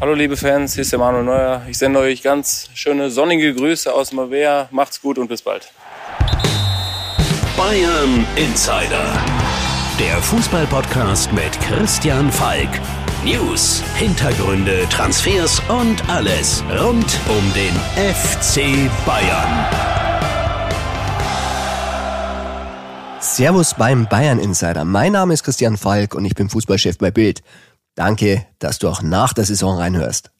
Hallo liebe Fans, hier ist der Manuel Neuer. Ich sende euch ganz schöne sonnige Grüße aus Mavea. Macht's gut und bis bald. Bayern Insider. Der Fußballpodcast mit Christian Falk. News, Hintergründe, Transfers und alles rund um den FC Bayern. Servus beim Bayern Insider. Mein Name ist Christian Falk und ich bin Fußballchef bei Bild. Danke, dass du auch nach der Saison reinhörst.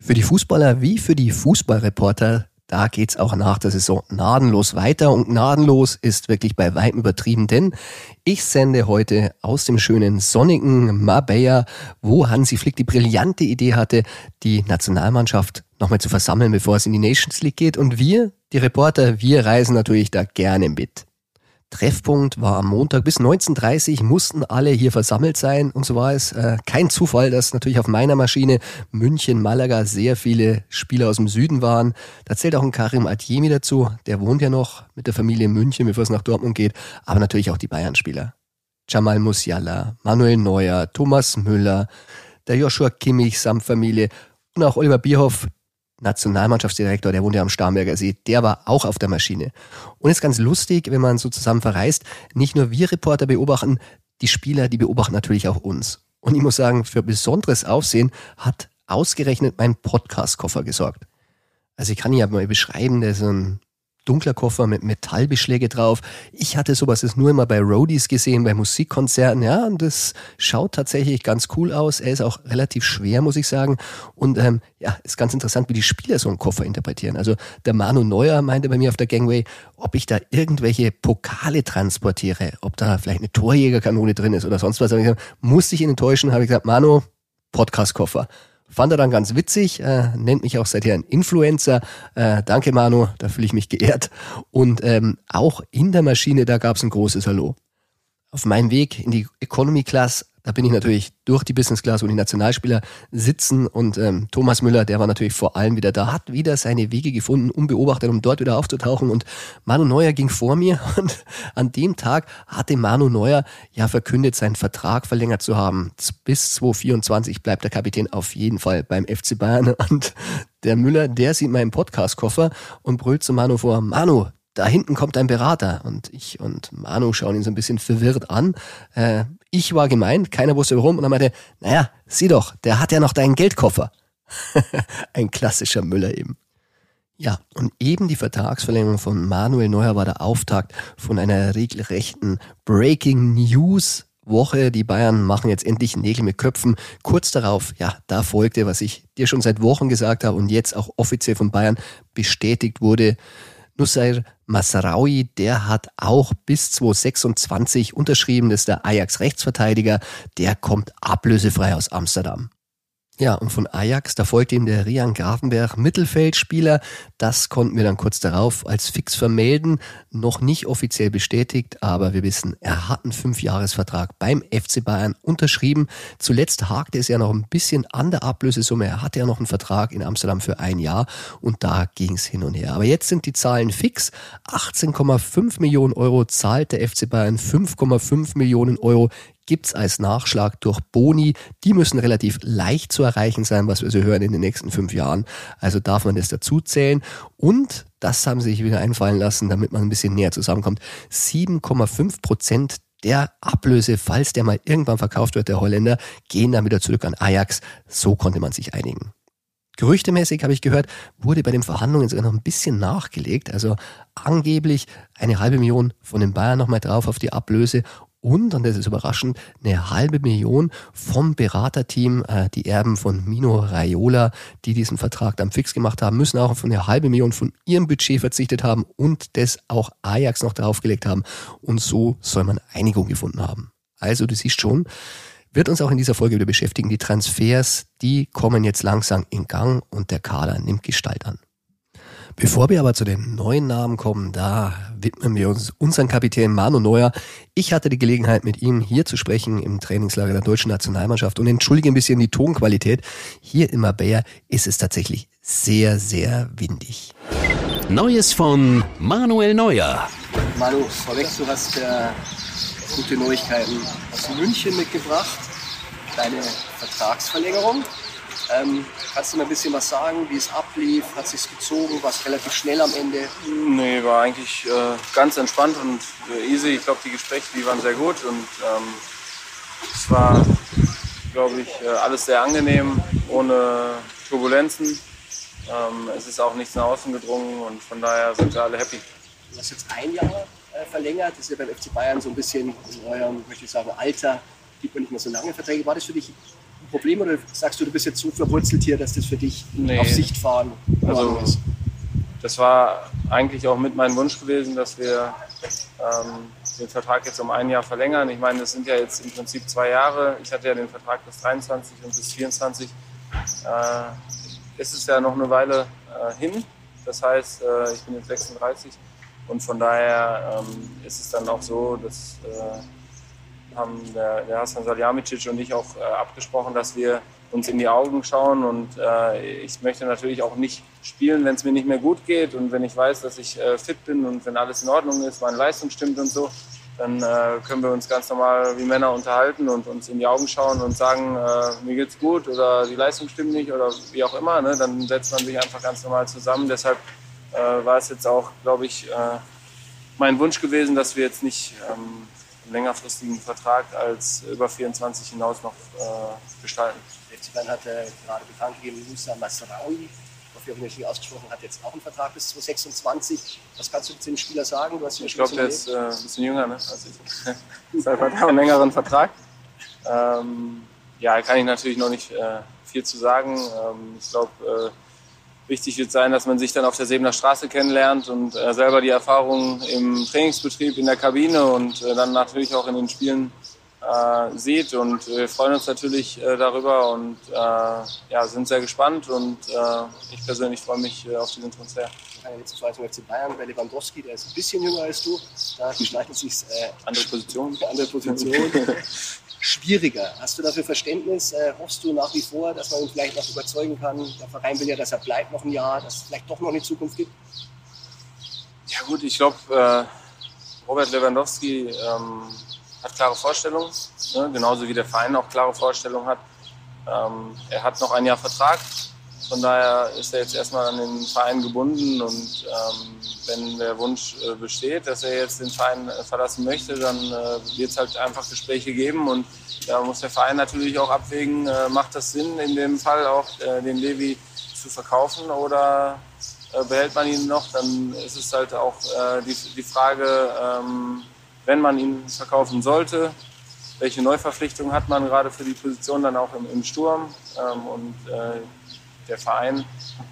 Für die Fußballer wie für die Fußballreporter, da geht's auch nach der Saison gnadenlos weiter und gnadenlos ist wirklich bei weitem übertrieben, denn ich sende heute aus dem schönen sonnigen Marbella, wo Hansi Flick die brillante Idee hatte, die Nationalmannschaft nochmal zu versammeln, bevor es in die Nations League geht und wir, die Reporter, wir reisen natürlich da gerne mit. Treffpunkt war am Montag bis 19.30 mussten alle hier versammelt sein und so war es. Äh, kein Zufall, dass natürlich auf meiner Maschine München, Malaga sehr viele Spieler aus dem Süden waren. Da zählt auch ein Karim Adjemi dazu, der wohnt ja noch mit der Familie in München, bevor es nach Dortmund geht, aber natürlich auch die Bayern-Spieler. Jamal Musiala, Manuel Neuer, Thomas Müller, der Joshua Kimmich samt Familie und auch Oliver Bierhoff, Nationalmannschaftsdirektor, der wohnt ja am Starnberger See, der war auch auf der Maschine. Und ist ganz lustig, wenn man so zusammen verreist, nicht nur wir Reporter beobachten, die Spieler, die beobachten natürlich auch uns. Und ich muss sagen, für besonderes Aufsehen hat ausgerechnet mein Podcast-Koffer gesorgt. Also ich kann ihn ja mal beschreiben, der ist so ein dunkler Koffer mit Metallbeschläge drauf. Ich hatte sowas jetzt nur immer bei Roadies gesehen, bei Musikkonzerten, ja, und das schaut tatsächlich ganz cool aus. Er ist auch relativ schwer, muss ich sagen. Und ähm, ja, ist ganz interessant, wie die Spieler so einen Koffer interpretieren. Also der Manu Neuer meinte bei mir auf der Gangway, ob ich da irgendwelche Pokale transportiere, ob da vielleicht eine Torjägerkanone drin ist oder sonst was. Gesagt, musste ich ihn enttäuschen, habe ich gesagt, Manu, Podcast-Koffer. Fand er dann ganz witzig, äh, nennt mich auch seither ein Influencer. Äh, danke Manu, da fühle ich mich geehrt. Und ähm, auch in der Maschine, da gab es ein großes Hallo. Auf meinem Weg in die Economy Class. Da bin ich natürlich durch die Business Class, wo die Nationalspieler sitzen. Und ähm, Thomas Müller, der war natürlich vor allem wieder da, hat wieder seine Wege gefunden, unbeobachtet, um dort wieder aufzutauchen. Und Manu Neuer ging vor mir. Und an dem Tag hatte Manu Neuer ja verkündet, seinen Vertrag verlängert zu haben. Bis 2024 bleibt der Kapitän auf jeden Fall beim FC Bayern. Und der Müller, der sieht meinen Podcast-Koffer und brüllt zu Manu vor, Manu, da hinten kommt ein Berater und ich und Manu schauen ihn so ein bisschen verwirrt an. Äh, ich war gemeint, keiner wusste warum und er meinte, naja, sieh doch, der hat ja noch deinen Geldkoffer. ein klassischer Müller eben. Ja, und eben die Vertragsverlängerung von Manuel Neuer war der Auftakt von einer regelrechten Breaking News Woche. Die Bayern machen jetzt endlich Nägel mit Köpfen. Kurz darauf, ja, da folgte, was ich dir schon seit Wochen gesagt habe und jetzt auch offiziell von Bayern bestätigt wurde. Nussair Masraoui, der hat auch bis 2026 unterschrieben, das ist der Ajax-Rechtsverteidiger, der kommt ablösefrei aus Amsterdam. Ja, und von Ajax, da folgte ihm der Rian Grafenberg, Mittelfeldspieler. Das konnten wir dann kurz darauf als fix vermelden. Noch nicht offiziell bestätigt, aber wir wissen, er hat einen Fünfjahresvertrag beim FC Bayern unterschrieben. Zuletzt hakte es ja noch ein bisschen an der Ablösesumme. Er hatte ja noch einen Vertrag in Amsterdam für ein Jahr und da ging es hin und her. Aber jetzt sind die Zahlen fix. 18,5 Millionen Euro zahlt der FC Bayern, 5,5 Millionen Euro gibt's als Nachschlag durch Boni. Die müssen relativ leicht zu erreichen sein, was wir so hören in den nächsten fünf Jahren. Also darf man das dazu zählen. Und das haben sie sich wieder einfallen lassen, damit man ein bisschen näher zusammenkommt. 7,5 Prozent der Ablöse, falls der mal irgendwann verkauft wird, der Holländer, gehen dann wieder zurück an Ajax. So konnte man sich einigen. Gerüchtemäßig habe ich gehört, wurde bei den Verhandlungen sogar noch ein bisschen nachgelegt. Also angeblich eine halbe Million von den Bayern nochmal drauf auf die Ablöse und, und das ist überraschend, eine halbe Million vom Beraterteam, äh, die Erben von Mino Raiola, die diesen Vertrag dann fix gemacht haben, müssen auch von eine halbe Million von ihrem Budget verzichtet haben und das auch Ajax noch draufgelegt haben. Und so soll man Einigung gefunden haben. Also du siehst schon, wird uns auch in dieser Folge wieder beschäftigen. Die Transfers, die kommen jetzt langsam in Gang und der Kader nimmt Gestalt an. Bevor wir aber zu den neuen Namen kommen, da widmen wir uns unseren Kapitän Manu Neuer. Ich hatte die Gelegenheit, mit ihm hier zu sprechen im Trainingslager der deutschen Nationalmannschaft und entschuldige ein bisschen die Tonqualität. Hier in Marbella ist es tatsächlich sehr, sehr windig. Neues von Manuel Neuer. Manu, vorweg, du hast äh, gute Neuigkeiten aus München mitgebracht. Deine Vertragsverlängerung. Ähm, kannst du mir ein bisschen was sagen, wie es ablief? Hat sich gezogen? War es relativ schnell am Ende? Nee, war eigentlich äh, ganz entspannt und äh, easy. Ich glaube, die Gespräche, die waren sehr gut und ähm, es war, glaube ich, äh, alles sehr angenehm, ohne Turbulenzen. Ähm, es ist auch nichts nach außen gedrungen und von daher sind wir alle happy. Du hast jetzt ein Jahr äh, verlängert. Das ist ja beim FC Bayern so ein bisschen in eurem, möchte ich sagen, Alter. Gibt man nicht mehr so lange Verträge. War das für dich Problem oder sagst du, du bist jetzt so verwurzelt hier, dass das für dich nee. auf Sicht fahren also, ist? Das war eigentlich auch mit meinem Wunsch gewesen, dass wir ähm, den Vertrag jetzt um ein Jahr verlängern. Ich meine, das sind ja jetzt im Prinzip zwei Jahre. Ich hatte ja den Vertrag bis 23 und bis 24. Äh, ist es ja noch eine Weile äh, hin. Das heißt, äh, ich bin jetzt 36 und von daher ähm, ist es dann auch so, dass äh, haben der, der Hasan Salihamidzic und ich auch äh, abgesprochen, dass wir uns in die Augen schauen und äh, ich möchte natürlich auch nicht spielen, wenn es mir nicht mehr gut geht und wenn ich weiß, dass ich äh, fit bin und wenn alles in Ordnung ist, meine Leistung stimmt und so, dann äh, können wir uns ganz normal wie Männer unterhalten und uns in die Augen schauen und sagen, äh, mir geht's gut oder die Leistung stimmt nicht oder wie auch immer. Ne? Dann setzt man sich einfach ganz normal zusammen. Deshalb äh, war es jetzt auch, glaube ich, mein Wunsch gewesen, dass wir jetzt nicht ähm, längerfristigen Vertrag als über 24 hinaus noch äh, gestalten. Letztmann hat äh, gerade bekannt gegeben, Musa Masraoui, hoffe, ich habe ihn ausgesprochen, hat jetzt auch einen Vertrag bis 2026. Was kannst du zu dem Spieler sagen? Du hast ich glaube, der ist äh, ein bisschen jünger ne, als ich. Er einen längeren Vertrag. Ähm, ja, kann ich natürlich noch nicht äh, viel zu sagen. Ähm, ich glaube, Wichtig wird sein, dass man sich dann auf der Sebener Straße kennenlernt und äh, selber die Erfahrungen im Trainingsbetrieb, in der Kabine und äh, dann natürlich auch in den Spielen äh, sieht. Und wir freuen uns natürlich äh, darüber und äh, ja, sind sehr gespannt. Und äh, ich persönlich freue mich auf diesen Transfer. Jetzt zwei zum FC Bayern bei Lewandowski, der ist ein bisschen jünger als du. Da gestaltet sich andere Position. Andere Position. schwieriger. Hast du dafür Verständnis? Äh, hoffst du nach wie vor, dass man ihn vielleicht noch überzeugen kann? Der Verein will ja, dass er bleibt noch ein Jahr, dass es vielleicht doch noch eine Zukunft gibt? Ja gut, ich glaube, äh, Robert Lewandowski ähm, hat klare Vorstellungen, ne? genauso wie der Verein auch klare Vorstellungen hat. Ähm, er hat noch ein Jahr Vertrag, von daher ist er jetzt erstmal an den Verein gebunden und ähm, wenn der Wunsch äh, besteht, dass er jetzt den Verein äh, verlassen möchte, dann äh, wird es halt einfach Gespräche geben und da muss der Verein natürlich auch abwägen, äh, macht das Sinn, in dem Fall auch äh, den Levi zu verkaufen oder äh, behält man ihn noch, dann ist es halt auch die, die Frage, ähm, wenn man ihn verkaufen sollte, welche Neuverpflichtung hat man gerade für die Position dann auch im, im Sturm? Ähm, und der Verein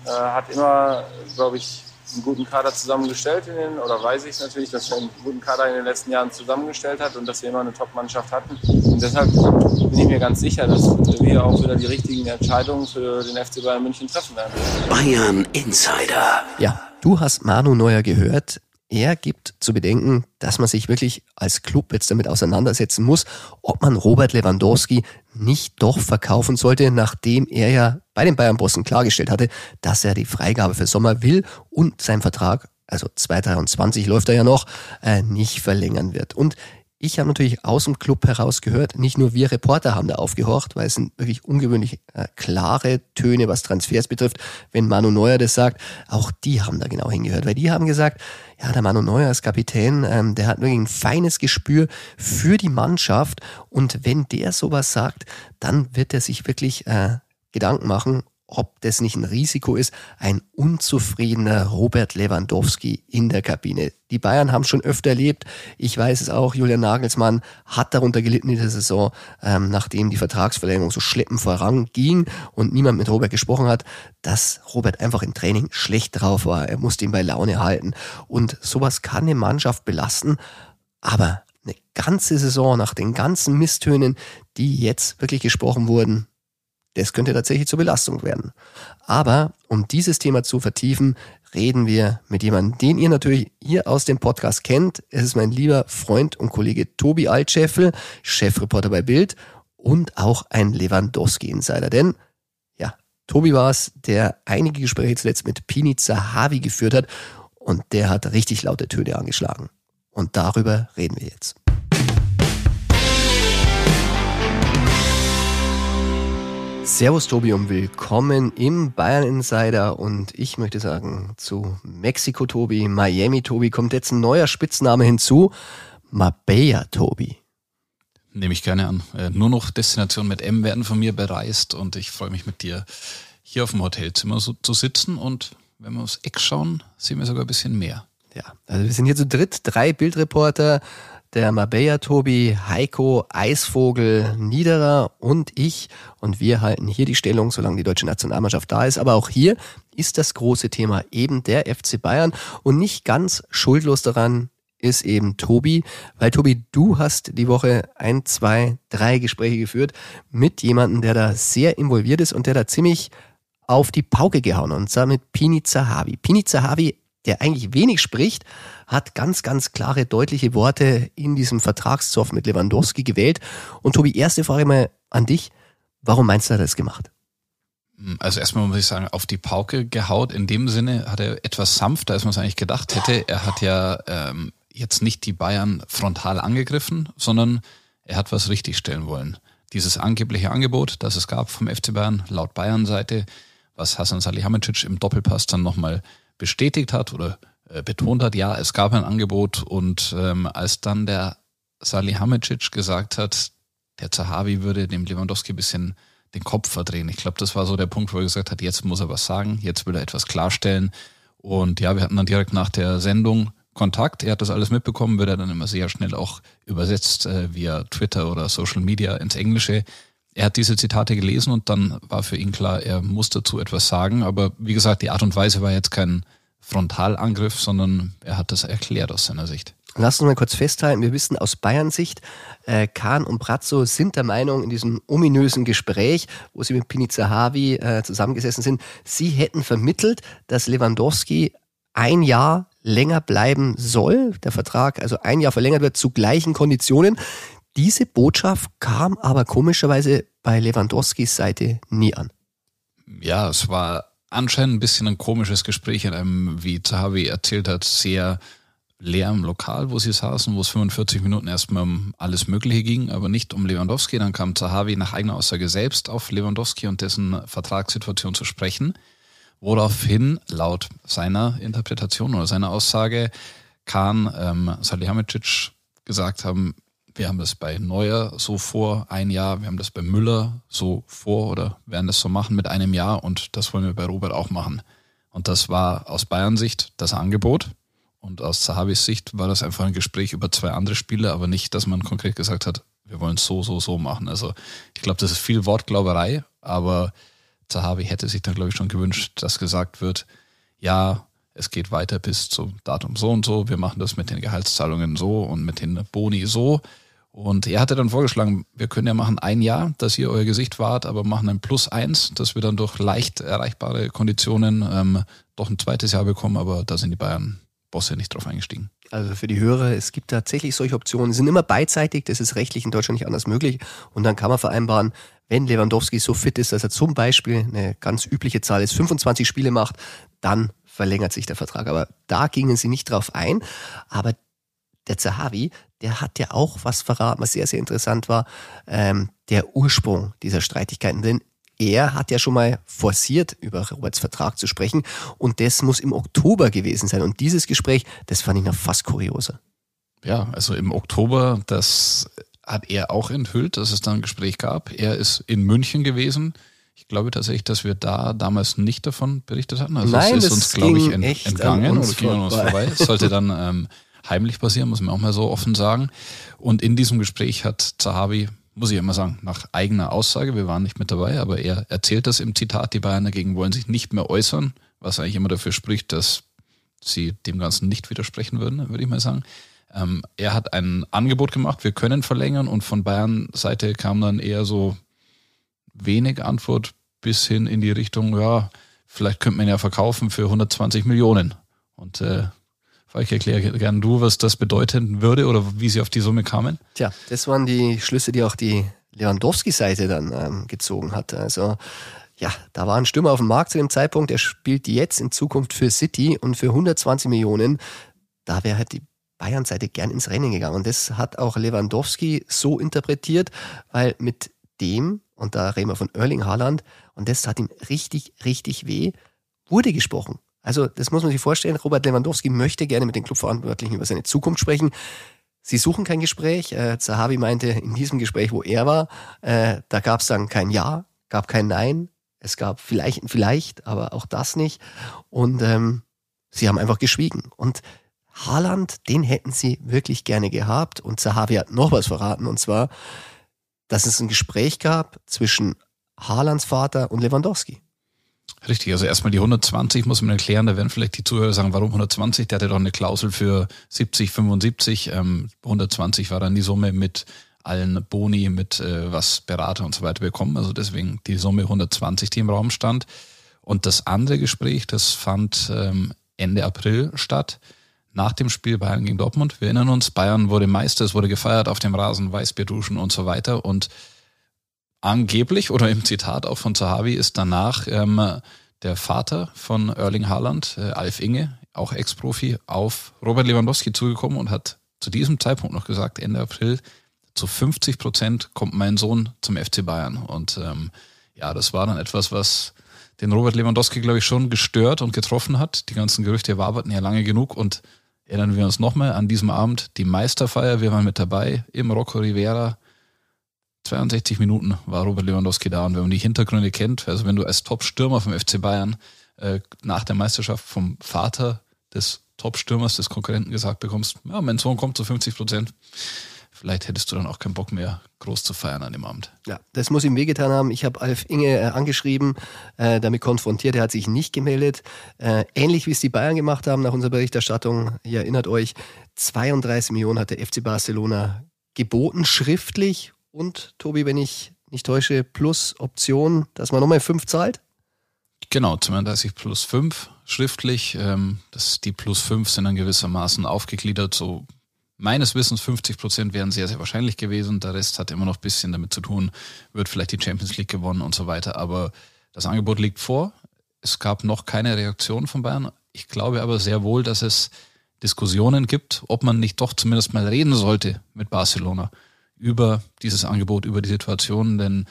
äh, hat immer, glaube ich, einen guten Kader zusammengestellt in den, oder weiß ich natürlich, dass er einen guten Kader in den letzten Jahren zusammengestellt hat und dass wir immer eine Top-Mannschaft hatten. Und deshalb bin ich mir ganz sicher, dass wir auch wieder die richtigen Entscheidungen für den FC Bayern München treffen werden. Bayern Insider. Ja, du hast Manu Neuer gehört. Er gibt zu bedenken, dass man sich wirklich als Club jetzt damit auseinandersetzen muss, ob man Robert Lewandowski nicht doch verkaufen sollte, nachdem er ja bei den Bayern-Bossen klargestellt hatte, dass er die Freigabe für Sommer will und sein Vertrag, also 2023 läuft er ja noch, äh, nicht verlängern wird. Und ich habe natürlich aus dem Club heraus gehört, nicht nur wir Reporter haben da aufgehorcht, weil es sind wirklich ungewöhnlich äh, klare Töne, was Transfers betrifft. Wenn Manu Neuer das sagt, auch die haben da genau hingehört, weil die haben gesagt, ja, der Manu Neuer ist Kapitän, ähm, der hat wirklich ein feines Gespür für die Mannschaft und wenn der sowas sagt, dann wird er sich wirklich äh, Gedanken machen, ob das nicht ein Risiko ist, ein unzufriedener Robert Lewandowski in der Kabine. Die Bayern haben schon öfter erlebt, ich weiß es auch, Julian Nagelsmann hat darunter gelitten in der Saison, ähm, nachdem die Vertragsverlängerung so schleppend voranging und niemand mit Robert gesprochen hat, dass Robert einfach im Training schlecht drauf war. Er musste ihn bei Laune halten. Und sowas kann eine Mannschaft belasten, aber eine ganze Saison nach den ganzen Misstönen, die jetzt wirklich gesprochen wurden, das könnte tatsächlich zur Belastung werden. Aber um dieses Thema zu vertiefen, reden wir mit jemandem, den ihr natürlich hier aus dem Podcast kennt. Es ist mein lieber Freund und Kollege Tobi Altscheffel, Chefreporter bei Bild und auch ein Lewandowski-Insider. Denn ja, Tobi war es, der einige Gespräche zuletzt mit Pini Zahavi geführt hat und der hat richtig laute Töne angeschlagen. Und darüber reden wir jetzt. Servus Tobi und willkommen im Bayern Insider und ich möchte sagen, zu Mexiko Tobi, Miami Tobi kommt jetzt ein neuer Spitzname hinzu, Marbella Tobi. Nehme ich gerne an. Äh, nur noch Destinationen mit M werden von mir bereist und ich freue mich mit dir hier auf dem Hotelzimmer so, zu sitzen und wenn wir aufs Eck schauen, sehen wir sogar ein bisschen mehr. Ja, also wir sind hier zu dritt, drei Bildreporter, der Marbella Tobi, Heiko, Eisvogel, Niederer und ich. Und wir halten hier die Stellung, solange die deutsche Nationalmannschaft da ist. Aber auch hier ist das große Thema eben der FC Bayern. Und nicht ganz schuldlos daran ist eben Tobi. Weil Tobi, du hast die Woche ein, zwei, drei Gespräche geführt mit jemandem, der da sehr involviert ist und der da ziemlich auf die Pauke gehauen und zwar mit Pini Zahavi. Pini Zahavi der eigentlich wenig spricht, hat ganz, ganz klare, deutliche Worte in diesem Vertragszoff mit Lewandowski gewählt. Und Tobi, erste Frage mal an dich. Warum meinst du, hat er das gemacht? Also erstmal muss ich sagen, auf die Pauke gehaut. In dem Sinne hat er etwas sanfter, als man es eigentlich gedacht hätte. Er hat ja ähm, jetzt nicht die Bayern frontal angegriffen, sondern er hat was richtigstellen wollen. Dieses angebliche Angebot, das es gab vom FC Bayern, laut Bayern-Seite, was Hasan Salihamidzic im Doppelpass dann nochmal bestätigt hat oder äh, betont hat, ja, es gab ein Angebot und ähm, als dann der Salihamidzic gesagt hat, der Zahavi würde dem Lewandowski ein bisschen den Kopf verdrehen. Ich glaube, das war so der Punkt, wo er gesagt hat, jetzt muss er was sagen, jetzt will er etwas klarstellen. Und ja, wir hatten dann direkt nach der Sendung Kontakt. Er hat das alles mitbekommen, wird er dann immer sehr schnell auch übersetzt äh, via Twitter oder Social Media ins Englische. Er hat diese Zitate gelesen und dann war für ihn klar, er muss dazu etwas sagen. Aber wie gesagt, die Art und Weise war jetzt kein Frontalangriff, sondern er hat das erklärt aus seiner Sicht. Lass uns mal kurz festhalten, wir wissen aus Bayern Sicht, äh, Kahn und Brazzo sind der Meinung in diesem ominösen Gespräch, wo sie mit Piniza Havi äh, zusammengesessen sind, sie hätten vermittelt, dass Lewandowski ein Jahr länger bleiben soll, der Vertrag also ein Jahr verlängert wird zu gleichen Konditionen. Diese Botschaft kam aber komischerweise bei Lewandowskis Seite nie an. Ja, es war anscheinend ein bisschen ein komisches Gespräch in einem, wie Zahavi erzählt hat, sehr leerem Lokal, wo sie saßen, wo es 45 Minuten erstmal um alles Mögliche ging, aber nicht um Lewandowski. Dann kam Zahavi nach eigener Aussage selbst auf Lewandowski und dessen Vertragssituation zu sprechen, woraufhin laut seiner Interpretation oder seiner Aussage Kahn ähm, Salihamidzic gesagt haben, wir haben das bei Neuer so vor, ein Jahr. Wir haben das bei Müller so vor oder werden das so machen mit einem Jahr und das wollen wir bei Robert auch machen. Und das war aus Bayern Sicht das Angebot. Und aus Zahabis Sicht war das einfach ein Gespräch über zwei andere Spiele, aber nicht, dass man konkret gesagt hat, wir wollen es so, so, so machen. Also ich glaube, das ist viel Wortglauberei, aber Zahavi hätte sich dann, glaube ich, schon gewünscht, dass gesagt wird, ja, es geht weiter bis zum Datum so und so, wir machen das mit den Gehaltszahlungen so und mit den Boni so. Und er hatte dann vorgeschlagen, wir können ja machen ein Jahr, dass ihr euer Gesicht wahrt, aber machen ein Plus eins, dass wir dann durch leicht erreichbare Konditionen ähm, doch ein zweites Jahr bekommen, aber da sind die Bayern Bosse nicht drauf eingestiegen. Also für die Hörer, es gibt tatsächlich solche Optionen, sind immer beidseitig, das ist rechtlich in Deutschland nicht anders möglich. Und dann kann man vereinbaren, wenn Lewandowski so fit ist, dass er zum Beispiel eine ganz übliche Zahl ist, 25 Spiele macht, dann verlängert sich der Vertrag. Aber da gingen sie nicht drauf ein. Aber der Zahavi, der hat ja auch was verraten, was sehr, sehr interessant war, ähm, der Ursprung dieser Streitigkeiten. Denn er hat ja schon mal forciert, über Roberts Vertrag zu sprechen und das muss im Oktober gewesen sein. Und dieses Gespräch, das fand ich noch fast kurioser. Ja, also im Oktober, das hat er auch enthüllt, dass es da ein Gespräch gab. Er ist in München gewesen. Ich glaube tatsächlich, dass wir da damals nicht davon berichtet hatten. Also Nein, es ist uns, glaube ich, ent, entgangen oder ging an uns vorbei. Es sollte dann ähm, heimlich passieren, muss man auch mal so offen sagen. Und in diesem Gespräch hat Zahavi, muss ich immer sagen, nach eigener Aussage, wir waren nicht mit dabei, aber er erzählt das im Zitat, die Bayern dagegen wollen sich nicht mehr äußern, was eigentlich immer dafür spricht, dass sie dem Ganzen nicht widersprechen würden, würde ich mal sagen. Ähm, er hat ein Angebot gemacht, wir können verlängern und von Bayern Seite kam dann eher so wenig Antwort bis hin in die Richtung, ja, vielleicht könnte man ja verkaufen für 120 Millionen. Und äh, Falk, erkläre gerne du, was das bedeuten würde oder wie sie auf die Summe kamen. Tja, das waren die Schlüsse, die auch die Lewandowski-Seite dann ähm, gezogen hat. Also ja, da war ein Stürmer auf dem Markt zu dem Zeitpunkt, der spielt jetzt in Zukunft für City und für 120 Millionen, da wäre halt die Bayern-Seite gern ins Rennen gegangen. Und das hat auch Lewandowski so interpretiert, weil mit dem und da reden wir von Erling Haaland, und das hat ihm richtig, richtig weh, wurde gesprochen. Also das muss man sich vorstellen, Robert Lewandowski möchte gerne mit den Clubverantwortlichen über seine Zukunft sprechen. Sie suchen kein Gespräch. Äh, Zahavi meinte, in diesem Gespräch, wo er war, äh, da gab es dann kein Ja, gab kein Nein. Es gab vielleicht Vielleicht, aber auch das nicht. Und ähm, sie haben einfach geschwiegen. Und Haaland, den hätten sie wirklich gerne gehabt. Und Zahavi hat noch was verraten, und zwar, dass es ein Gespräch gab zwischen Haalands Vater und Lewandowski. Richtig, also erstmal die 120 muss man erklären, da werden vielleicht die Zuhörer sagen, warum 120? Der hatte doch eine Klausel für 70, 75. Ähm, 120 war dann die Summe mit allen Boni, mit äh, was Berater und so weiter bekommen. Also deswegen die Summe 120, die im Raum stand. Und das andere Gespräch, das fand ähm, Ende April statt, nach dem Spiel Bayern gegen Dortmund. Wir erinnern uns, Bayern wurde Meister, es wurde gefeiert auf dem Rasen, Weißbier duschen und so weiter. Und angeblich oder im Zitat auch von Zahavi ist danach ähm, der Vater von Erling Haaland, äh, Alf Inge, auch Ex-Profi, auf Robert Lewandowski zugekommen und hat zu diesem Zeitpunkt noch gesagt, Ende April, zu 50 Prozent kommt mein Sohn zum FC Bayern. Und ähm, ja, das war dann etwas, was den Robert Lewandowski, glaube ich, schon gestört und getroffen hat. Die ganzen Gerüchte waberten ja lange genug und erinnern wir uns nochmal an diesem Abend die Meisterfeier. Wir waren mit dabei im Rocco Rivera 62 Minuten war Robert Lewandowski da und wenn man die Hintergründe kennt, also wenn du als Top-Stürmer vom FC Bayern äh, nach der Meisterschaft vom Vater des Top-Stürmers des Konkurrenten gesagt bekommst, ja, mein Sohn kommt zu 50 Prozent, vielleicht hättest du dann auch keinen Bock mehr, groß zu feiern an dem Abend. Ja, das muss ihm wehgetan haben. Ich habe Alf Inge äh, angeschrieben, äh, damit konfrontiert. Er hat sich nicht gemeldet. Äh, ähnlich wie es die Bayern gemacht haben nach unserer Berichterstattung. Ihr erinnert euch, 32 Millionen hat der FC Barcelona geboten, schriftlich und Tobi, wenn ich nicht täusche, plus Option, dass man nochmal fünf zahlt? Genau, 32 plus 5 schriftlich. Ähm, das, die plus 5 sind dann gewissermaßen aufgegliedert. So meines Wissens 50 Prozent wären sehr, sehr wahrscheinlich gewesen. Der Rest hat immer noch ein bisschen damit zu tun, wird vielleicht die Champions League gewonnen und so weiter. Aber das Angebot liegt vor. Es gab noch keine Reaktion von Bayern. Ich glaube aber sehr wohl, dass es Diskussionen gibt, ob man nicht doch zumindest mal reden sollte mit Barcelona über dieses Angebot, über die Situation, denn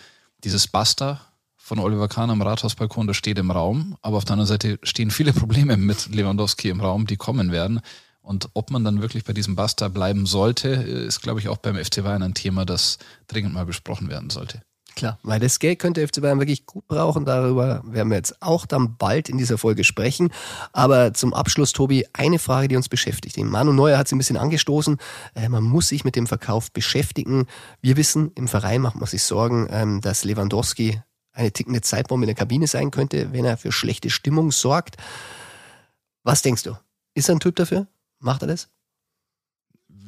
dieses Basta von Oliver Kahn am Rathausbalkon, das steht im Raum, aber auf der anderen Seite stehen viele Probleme mit Lewandowski im Raum, die kommen werden. Und ob man dann wirklich bei diesem Basta bleiben sollte, ist, glaube ich, auch beim FC Bayern ein Thema, das dringend mal besprochen werden sollte. Klar, weil das Geld könnte FC Bayern wirklich gut brauchen. Darüber werden wir jetzt auch dann bald in dieser Folge sprechen. Aber zum Abschluss, Tobi, eine Frage, die uns beschäftigt. Manu Neuer hat sie ein bisschen angestoßen. Äh, man muss sich mit dem Verkauf beschäftigen. Wir wissen, im Verein macht man sich Sorgen, ähm, dass Lewandowski eine tickende Zeitbombe in der Kabine sein könnte, wenn er für schlechte Stimmung sorgt. Was denkst du? Ist er ein Typ dafür? Macht er das?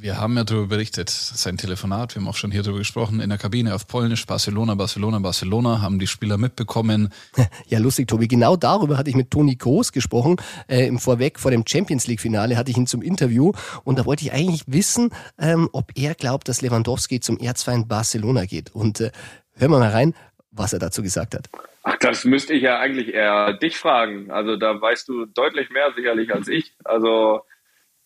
Wir haben ja darüber berichtet, sein Telefonat, wir haben auch schon hier darüber gesprochen, in der Kabine auf Polnisch, Barcelona, Barcelona, Barcelona, haben die Spieler mitbekommen. Ja, lustig, Tobi. Genau darüber hatte ich mit Toni Groß gesprochen. Äh, Im Vorweg vor dem Champions League-Finale hatte ich ihn zum Interview und da wollte ich eigentlich wissen, ähm, ob er glaubt, dass Lewandowski zum Erzfeind Barcelona geht. Und äh, hören wir mal rein, was er dazu gesagt hat. Ach, das müsste ich ja eigentlich eher dich fragen. Also da weißt du deutlich mehr sicherlich als ich. Also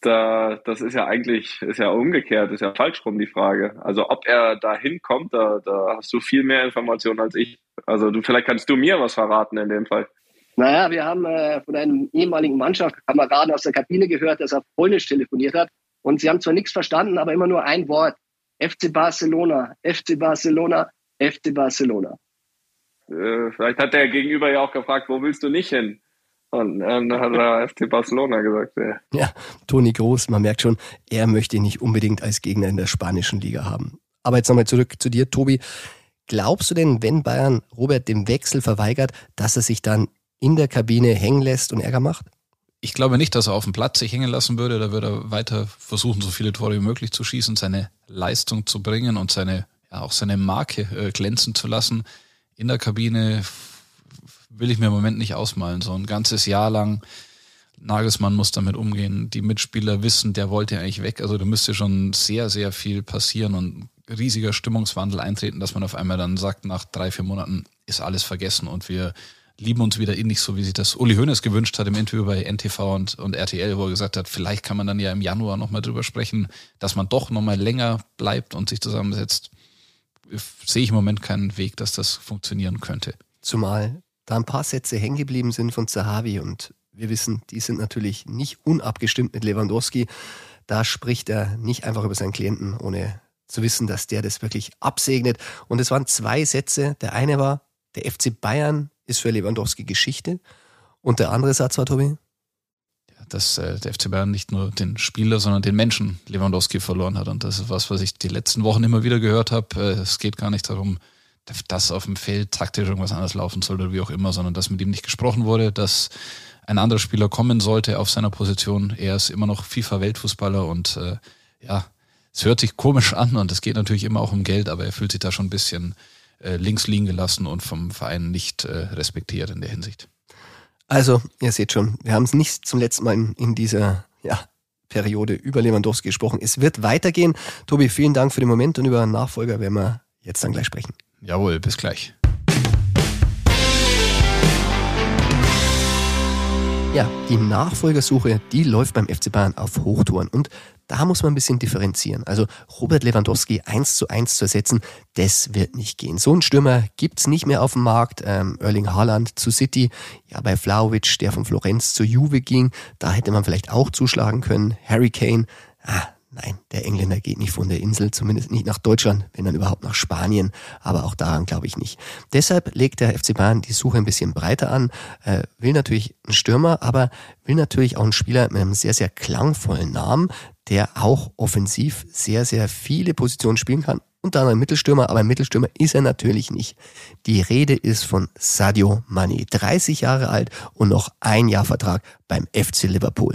da, das ist ja eigentlich, ist ja umgekehrt, ist ja falsch rum die Frage. Also ob er da hinkommt, da, da hast du viel mehr Informationen als ich. Also du, vielleicht kannst du mir was verraten in dem Fall. Naja, wir haben äh, von einem ehemaligen Mannschaftskameraden aus der Kabine gehört, dass er Polnisch telefoniert hat. Und sie haben zwar nichts verstanden, aber immer nur ein Wort. FC Barcelona, FC Barcelona, FC Barcelona. Äh, vielleicht hat der Gegenüber ja auch gefragt, wo willst du nicht hin? Und dann hat er FC Barcelona gesagt. Ja. ja, Toni Groß, man merkt schon, er möchte ihn nicht unbedingt als Gegner in der spanischen Liga haben. Aber jetzt nochmal zurück zu dir, Tobi. Glaubst du denn, wenn Bayern Robert den Wechsel verweigert, dass er sich dann in der Kabine hängen lässt und Ärger macht? Ich glaube nicht, dass er auf dem Platz sich hängen lassen würde. Da würde er weiter versuchen, so viele Tore wie möglich zu schießen, seine Leistung zu bringen und seine, ja, auch seine Marke äh, glänzen zu lassen. In der Kabine will ich mir im Moment nicht ausmalen. So ein ganzes Jahr lang, Nagelsmann muss damit umgehen. Die Mitspieler wissen, der wollte eigentlich weg. Also da müsste schon sehr, sehr viel passieren und riesiger Stimmungswandel eintreten, dass man auf einmal dann sagt, nach drei, vier Monaten ist alles vergessen und wir lieben uns wieder innig, so wie sich das Uli Hoeneß gewünscht hat im Interview bei NTV und, und RTL, wo er gesagt hat, vielleicht kann man dann ja im Januar nochmal drüber sprechen, dass man doch nochmal länger bleibt und sich zusammensetzt sehe ich im Moment keinen Weg, dass das funktionieren könnte. Zumal da ein paar Sätze hängen geblieben sind von Zahavi und wir wissen, die sind natürlich nicht unabgestimmt mit Lewandowski. Da spricht er nicht einfach über seinen Klienten, ohne zu wissen, dass der das wirklich absegnet. Und es waren zwei Sätze. Der eine war, der FC Bayern ist für Lewandowski Geschichte. Und der andere Satz war, Tobi? dass äh, der FC Bayern nicht nur den Spieler, sondern den Menschen Lewandowski verloren hat. Und das ist was, was ich die letzten Wochen immer wieder gehört habe. Äh, es geht gar nicht darum, dass auf dem Feld taktisch irgendwas anders laufen soll oder wie auch immer, sondern dass mit ihm nicht gesprochen wurde, dass ein anderer Spieler kommen sollte auf seiner Position. Er ist immer noch FIFA-Weltfußballer und äh, ja, es hört sich komisch an und es geht natürlich immer auch um Geld, aber er fühlt sich da schon ein bisschen äh, links liegen gelassen und vom Verein nicht äh, respektiert in der Hinsicht. Also, ihr seht schon, wir haben es nicht zum letzten Mal in, in dieser ja, Periode über Lewandowski gesprochen. Es wird weitergehen. Tobi, vielen Dank für den Moment und über Nachfolger werden wir jetzt dann gleich sprechen. Jawohl, bis gleich. Ja, die Nachfolgersuche, die läuft beim FC Bayern auf Hochtouren und da muss man ein bisschen differenzieren. Also Robert Lewandowski eins zu eins zu ersetzen, das wird nicht gehen. So einen Stürmer gibt's nicht mehr auf dem Markt. Ähm, Erling Haaland zu City, ja bei Flauwitsch, der von Florenz zur Juve ging, da hätte man vielleicht auch zuschlagen können. Harry Kane, ah, Nein, der Engländer geht nicht von der Insel, zumindest nicht nach Deutschland, wenn dann überhaupt nach Spanien, aber auch daran glaube ich nicht. Deshalb legt der FC Bayern die Suche ein bisschen breiter an, äh, will natürlich einen Stürmer, aber will natürlich auch einen Spieler mit einem sehr, sehr klangvollen Namen, der auch offensiv sehr, sehr viele Positionen spielen kann. Unter anderem Mittelstürmer, aber Mittelstürmer ist er natürlich nicht. Die Rede ist von Sadio Mane, 30 Jahre alt und noch ein Jahr Vertrag beim FC Liverpool.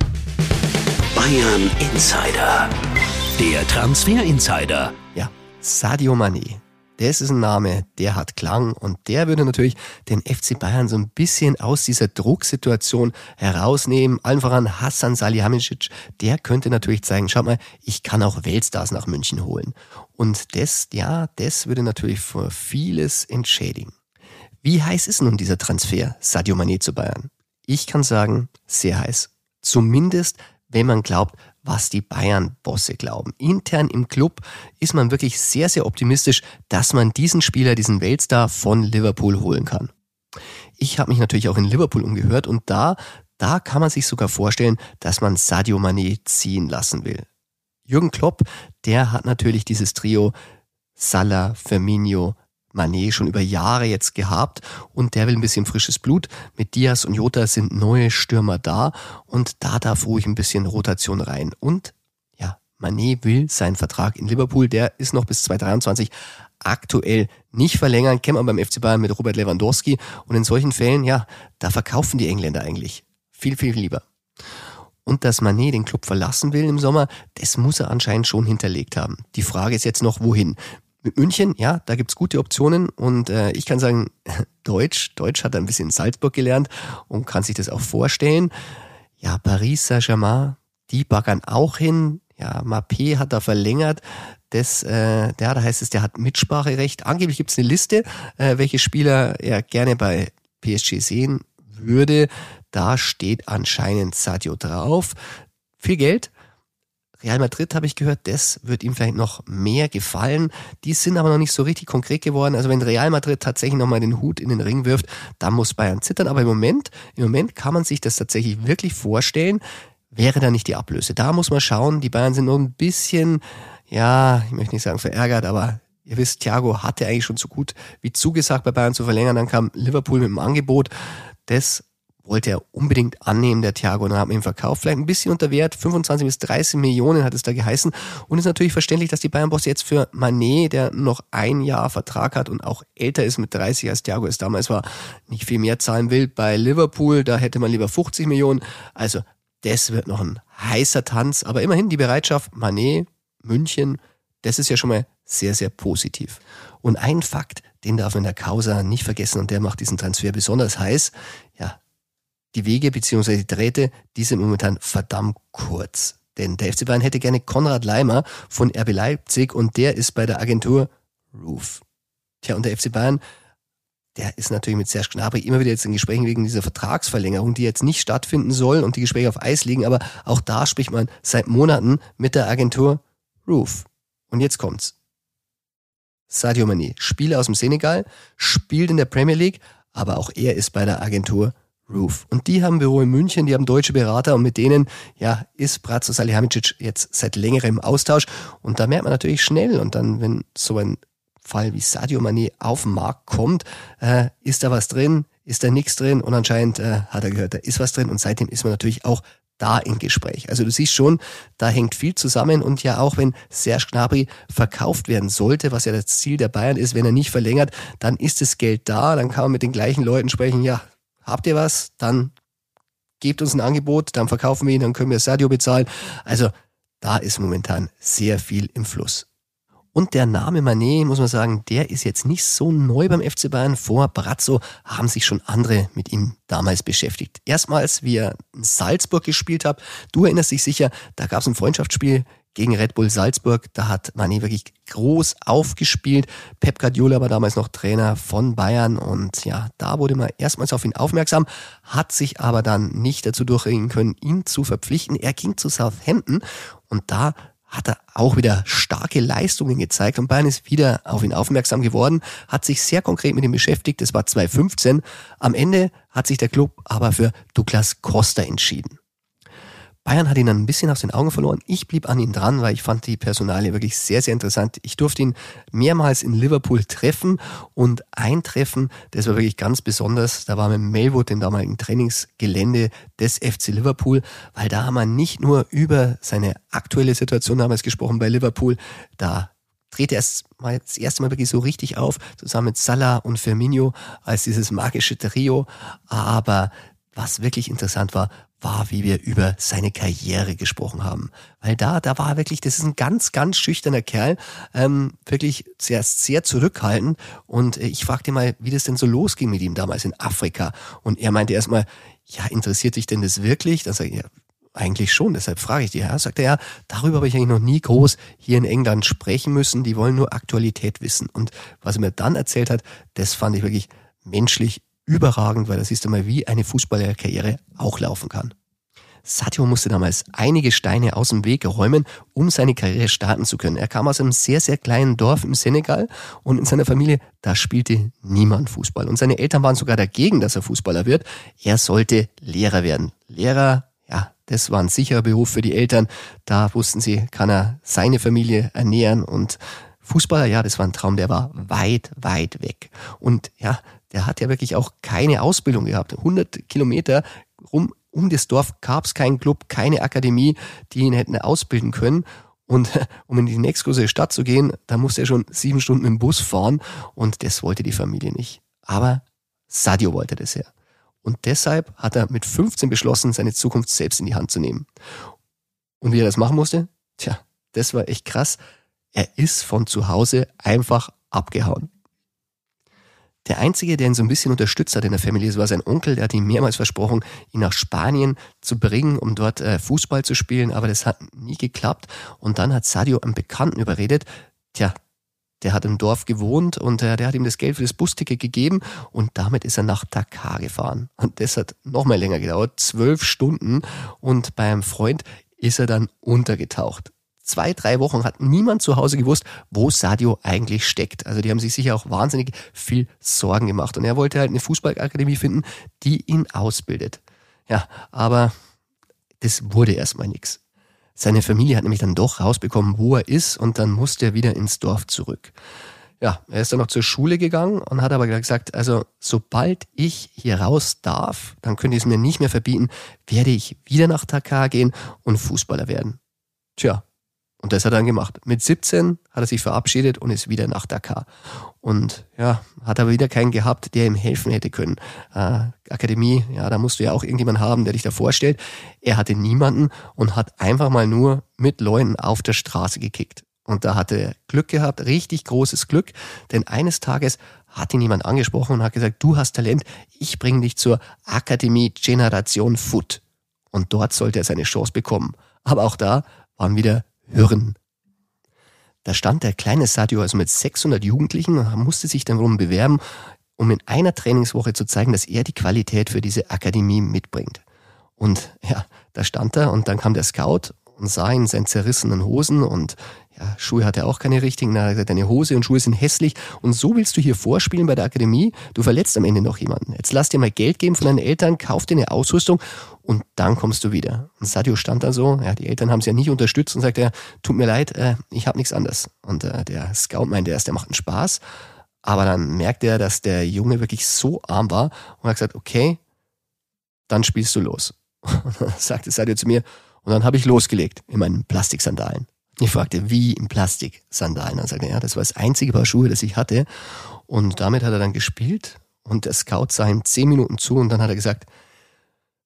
Bayern Insider. Der Transfer Insider. Ja, Sadio Mané. Das ist ein Name, der hat Klang und der würde natürlich den FC Bayern so ein bisschen aus dieser Drucksituation herausnehmen. Allen voran Hassan Salihamidzic, der könnte natürlich zeigen, schaut mal, ich kann auch Weltstars nach München holen. Und das, ja, das würde natürlich für vieles entschädigen. Wie heiß ist nun dieser Transfer Sadio Mané zu Bayern? Ich kann sagen, sehr heiß. Zumindest wenn man glaubt, was die Bayern-Bosse glauben. Intern im Club ist man wirklich sehr, sehr optimistisch, dass man diesen Spieler, diesen Weltstar von Liverpool holen kann. Ich habe mich natürlich auch in Liverpool umgehört und da, da kann man sich sogar vorstellen, dass man Sadio Mané ziehen lassen will. Jürgen Klopp, der hat natürlich dieses Trio Salah, Firmino, Manet schon über Jahre jetzt gehabt und der will ein bisschen frisches Blut. Mit Diaz und Jota sind neue Stürmer da und da darf ruhig ein bisschen Rotation rein. Und ja, Manet will seinen Vertrag in Liverpool, der ist noch bis 2023 aktuell nicht verlängern, kennt man beim FC Bayern mit Robert Lewandowski und in solchen Fällen, ja, da verkaufen die Engländer eigentlich viel, viel lieber. Und dass Manet den Club verlassen will im Sommer, das muss er anscheinend schon hinterlegt haben. Die Frage ist jetzt noch, wohin? München, ja, da gibt's gute Optionen und äh, ich kann sagen, Deutsch, Deutsch hat er ein bisschen in Salzburg gelernt und kann sich das auch vorstellen. Ja, Paris Saint-Germain, die baggern auch hin. Ja, Mappé hat da verlängert. Das, äh, der, da heißt es, der hat Mitspracherecht. Angeblich gibt's eine Liste, äh, welche Spieler er gerne bei PSG sehen würde. Da steht anscheinend Sadio drauf. Viel Geld, Real Madrid habe ich gehört, das wird ihm vielleicht noch mehr gefallen. Die sind aber noch nicht so richtig konkret geworden. Also wenn Real Madrid tatsächlich nochmal den Hut in den Ring wirft, dann muss Bayern zittern. Aber im Moment, im Moment kann man sich das tatsächlich wirklich vorstellen. Wäre da nicht die Ablöse? Da muss man schauen. Die Bayern sind nur ein bisschen, ja, ich möchte nicht sagen verärgert, aber Ihr wisst, Thiago hatte eigentlich schon so gut wie zugesagt, bei Bayern zu verlängern. Dann kam Liverpool mit dem Angebot. Das wollte er unbedingt annehmen, der Thiago, und dann hat man ihn verkauft. Vielleicht ein bisschen unter Wert, 25 bis 30 Millionen hat es da geheißen. Und ist natürlich verständlich, dass die Bayern-Boss jetzt für Manet, der noch ein Jahr Vertrag hat und auch älter ist mit 30 als Thiago es damals war, nicht viel mehr zahlen will. Bei Liverpool, da hätte man lieber 50 Millionen. Also, das wird noch ein heißer Tanz. Aber immerhin die Bereitschaft, Manet, München, das ist ja schon mal sehr, sehr positiv. Und ein Fakt, den darf man in der Causa nicht vergessen und der macht diesen Transfer besonders heiß. Ja, die Wege bzw. die Drähte, die sind momentan verdammt kurz. Denn der FC Bayern hätte gerne Konrad Leimer von RB Leipzig und der ist bei der Agentur Roof. Tja, und der FC Bayern, der ist natürlich mit Serge Gnabry immer wieder jetzt in Gesprächen wegen dieser Vertragsverlängerung, die jetzt nicht stattfinden soll und die Gespräche auf Eis liegen, aber auch da spricht man seit Monaten mit der Agentur Roof. Und jetzt kommt's. Sadio Mané, Spieler aus dem Senegal, spielt in der Premier League, aber auch er ist bei der Agentur Roof. Und die haben Büro in München, die haben deutsche Berater und mit denen, ja, ist Bratzo Salihamidzic jetzt seit längerem Austausch. Und da merkt man natürlich schnell und dann, wenn so ein Fall wie Sadio Mané auf den Markt kommt, äh, ist da was drin, ist da nichts drin und anscheinend äh, hat er gehört, da ist was drin und seitdem ist man natürlich auch da im Gespräch. Also du siehst schon, da hängt viel zusammen und ja auch wenn Serge Gnabry verkauft werden sollte, was ja das Ziel der Bayern ist, wenn er nicht verlängert, dann ist das Geld da, dann kann man mit den gleichen Leuten sprechen, ja, habt ihr was, dann gebt uns ein Angebot, dann verkaufen wir ihn, dann können wir Sadio bezahlen. Also da ist momentan sehr viel im Fluss. Und der Name Manet, muss man sagen, der ist jetzt nicht so neu beim FC Bayern. Vor Brazzo haben sich schon andere mit ihm damals beschäftigt. Erstmals, wie er in Salzburg gespielt hat. Du erinnerst dich sicher, da gab es ein Freundschaftsspiel gegen Red Bull Salzburg. Da hat Mané wirklich groß aufgespielt. Pep Guardiola war damals noch Trainer von Bayern und ja, da wurde man erstmals auf ihn aufmerksam, hat sich aber dann nicht dazu durchringen können, ihn zu verpflichten. Er ging zu Southampton und da hat er auch wieder starke Leistungen gezeigt und Bayern ist wieder auf ihn aufmerksam geworden, hat sich sehr konkret mit ihm beschäftigt. Das war 2015. Am Ende hat sich der Club aber für Douglas Costa entschieden. Bayern hat ihn ein bisschen aus den Augen verloren. Ich blieb an ihm dran, weil ich fand die Personalie wirklich sehr, sehr interessant. Ich durfte ihn mehrmals in Liverpool treffen und eintreffen, das war wirklich ganz besonders. Da war mit Melwood, dem damaligen Trainingsgelände des FC Liverpool, weil da haben wir nicht nur über seine aktuelle Situation damals gesprochen bei Liverpool, da drehte erst mal das erste Mal wirklich so richtig auf, zusammen mit Salah und Firmino als dieses magische Trio. Aber was wirklich interessant war, war, wie wir über seine Karriere gesprochen haben. Weil da, da war er wirklich, das ist ein ganz, ganz schüchterner Kerl, ähm, wirklich sehr, sehr zurückhaltend. Und äh, ich fragte mal, wie das denn so losging mit ihm damals in Afrika. Und er meinte erstmal, ja, interessiert dich denn das wirklich? Dann sage ich, ja, eigentlich schon, deshalb frage ich dich. Ja, sagt er, ja, darüber habe ich eigentlich noch nie groß hier in England sprechen müssen. Die wollen nur Aktualität wissen. Und was er mir dann erzählt hat, das fand ich wirklich menschlich überragend, weil das ist einmal, wie eine Fußballerkarriere auch laufen kann. Sadio musste damals einige Steine aus dem Weg räumen, um seine Karriere starten zu können. Er kam aus einem sehr, sehr kleinen Dorf im Senegal und in seiner Familie, da spielte niemand Fußball. Und seine Eltern waren sogar dagegen, dass er Fußballer wird. Er sollte Lehrer werden. Lehrer, ja, das war ein sicherer Beruf für die Eltern. Da wussten sie, kann er seine Familie ernähren und Fußballer, ja, das war ein Traum, der war weit, weit weg. Und ja, der hat ja wirklich auch keine Ausbildung gehabt. 100 Kilometer rum um das Dorf gab es keinen Club, keine Akademie, die ihn hätten ausbilden können. Und um in die nächstgrößere Stadt zu gehen, da musste er schon sieben Stunden im Bus fahren und das wollte die Familie nicht. Aber Sadio wollte das ja. Und deshalb hat er mit 15 beschlossen, seine Zukunft selbst in die Hand zu nehmen. Und wie er das machen musste? Tja, das war echt krass. Er ist von zu Hause einfach abgehauen. Der Einzige, der ihn so ein bisschen unterstützt hat in der Familie, war sein Onkel, der hat ihm mehrmals versprochen, ihn nach Spanien zu bringen, um dort äh, Fußball zu spielen, aber das hat nie geklappt. Und dann hat Sadio einen Bekannten überredet, tja, der hat im Dorf gewohnt und äh, der hat ihm das Geld für das Busticket gegeben und damit ist er nach Dakar gefahren. Und das hat noch mal länger gedauert, zwölf Stunden und beim Freund ist er dann untergetaucht zwei, drei Wochen hat niemand zu Hause gewusst, wo Sadio eigentlich steckt. Also die haben sich sicher auch wahnsinnig viel Sorgen gemacht. Und er wollte halt eine Fußballakademie finden, die ihn ausbildet. Ja, aber das wurde erstmal nichts. Seine Familie hat nämlich dann doch rausbekommen, wo er ist und dann musste er wieder ins Dorf zurück. Ja, er ist dann noch zur Schule gegangen und hat aber gesagt, also sobald ich hier raus darf, dann könnte ich es mir nicht mehr verbieten, werde ich wieder nach Dakar gehen und Fußballer werden. Tja, und das hat er dann gemacht. Mit 17 hat er sich verabschiedet und ist wieder nach Dakar. Und ja, hat aber wieder keinen gehabt, der ihm helfen hätte können. Äh, Akademie, ja, da musst du ja auch irgendjemanden haben, der dich da vorstellt. Er hatte niemanden und hat einfach mal nur mit Leuten auf der Straße gekickt. Und da hatte er Glück gehabt, richtig großes Glück, denn eines Tages hat ihn jemand angesprochen und hat gesagt, du hast Talent, ich bringe dich zur Akademie Generation Foot. Und dort sollte er seine Chance bekommen. Aber auch da waren wieder Hürden. Da stand der kleine Sadio also mit 600 Jugendlichen und musste sich dann darum bewerben, um in einer Trainingswoche zu zeigen, dass er die Qualität für diese Akademie mitbringt. Und ja, da stand er und dann kam der Scout und sah ihn in seinen zerrissenen Hosen und Ja, Schuhe hat er auch keine richtigen. Na, gesagt, deine Hose und Schuhe sind hässlich. Und so willst du hier vorspielen bei der Akademie. Du verletzt am Ende noch jemanden. Jetzt lass dir mal Geld geben von deinen Eltern, kauf dir eine Ausrüstung und dann kommst du wieder. Und Sadio stand da so. Ja, die Eltern haben es ja nicht unterstützt und sagt, ja, tut mir leid, äh, ich habe nichts anderes. Und äh, der Scout meinte erst, der macht einen Spaß. Aber dann merkt er, dass der Junge wirklich so arm war und hat gesagt, okay, dann spielst du los. Und dann sagte Sadio zu mir, und dann habe ich losgelegt in meinen Plastiksandalen. Ich fragte, wie in Plastik-Sandalen? Dann sagte er, ja, das war das einzige Paar Schuhe, das ich hatte. Und damit hat er dann gespielt und der Scout sah ihm zehn Minuten zu und dann hat er gesagt,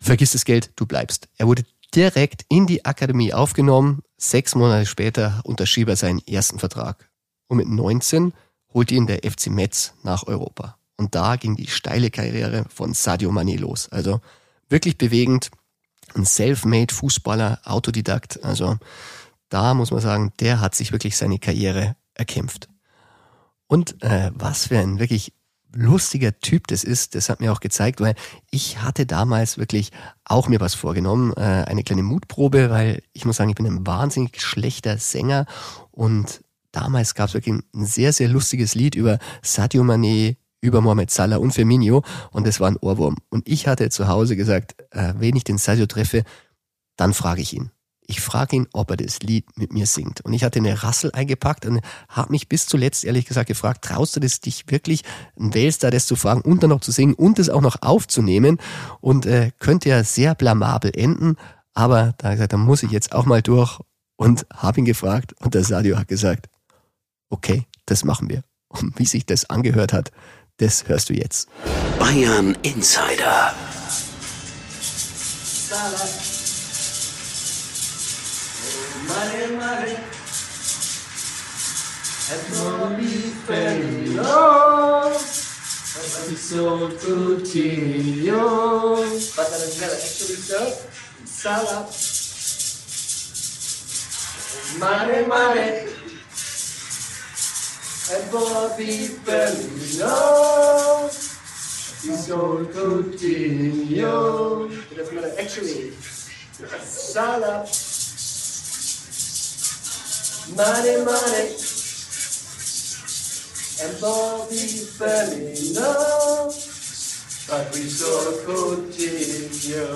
vergiss das Geld, du bleibst. Er wurde direkt in die Akademie aufgenommen. Sechs Monate später unterschrieb er seinen ersten Vertrag. Und mit 19 holte ihn der FC Metz nach Europa. Und da ging die steile Karriere von Sadio Mané los. Also wirklich bewegend. Ein self-made Fußballer, Autodidakt. Also da muss man sagen, der hat sich wirklich seine Karriere erkämpft. Und äh, was für ein wirklich lustiger Typ das ist, das hat mir auch gezeigt, weil ich hatte damals wirklich auch mir was vorgenommen, äh, eine kleine Mutprobe, weil ich muss sagen, ich bin ein wahnsinnig schlechter Sänger und damals gab es wirklich ein sehr, sehr lustiges Lied über Sadio Mané, über Mohamed Salah und Firmino und das war ein Ohrwurm. Und ich hatte zu Hause gesagt, äh, wenn ich den Sadio treffe, dann frage ich ihn ich frage ihn, ob er das Lied mit mir singt. Und ich hatte eine Rassel eingepackt und habe mich bis zuletzt ehrlich gesagt gefragt, traust du das dich wirklich, ein Weltstar das zu fragen und dann noch zu singen und es auch noch aufzunehmen? Und äh, könnte ja sehr blamabel enden. Aber da gesagt, da muss ich jetzt auch mal durch und habe ihn gefragt und der Sadio hat gesagt, okay, das machen wir. Und wie sich das angehört hat, das hörst du jetzt. Bayern Insider. Maré, maré, That's gonna be fairly low. That's so cuchillo. Pasa la escala. Actually, sir, sala. Money, money. And Bobby Bellino is your Coutinho. It doesn't matter. Actually, Salah Money, money. And Bobby Firmino. But we saw Coutinho.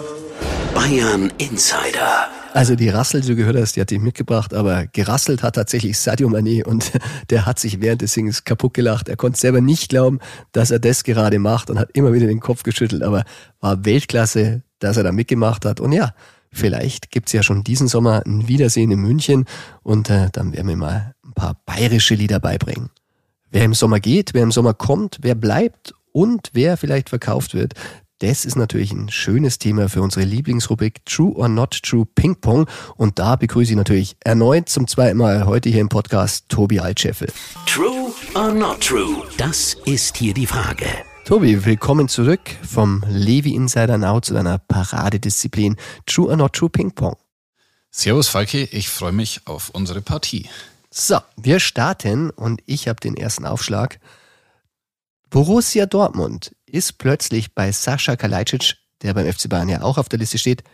Bayern Insider. Also die Rassel, die du gehört hast, die hat dich mitgebracht, aber gerasselt hat tatsächlich Sadio Mané und der hat sich während des Singens kaputt gelacht. Er konnte selber nicht glauben, dass er das gerade macht und hat immer wieder den Kopf geschüttelt, aber war Weltklasse, dass er da mitgemacht hat. Und ja, Vielleicht gibt's ja schon diesen Sommer ein Wiedersehen in München und äh, dann werden wir mal ein paar bayerische Lieder beibringen. Wer im Sommer geht, wer im Sommer kommt, wer bleibt und wer vielleicht verkauft wird, das ist natürlich ein schönes Thema für unsere Lieblingsrubrik True or Not True Ping Pong. Und da begrüße ich natürlich erneut zum zweiten Mal heute hier im Podcast Tobi Altscheffel. True or not true? Das ist hier die Frage. Tobi, willkommen zurück vom Levi Insider Now zu deiner Paradedisziplin True or Not True Ping Pong. Servus Falki, ich freue mich auf unsere Partie. So, wir starten und ich habe den ersten Aufschlag. Borussia Dortmund ist plötzlich bei Sascha Kalajdzic, der beim FC Bayern ja auch auf der Liste steht,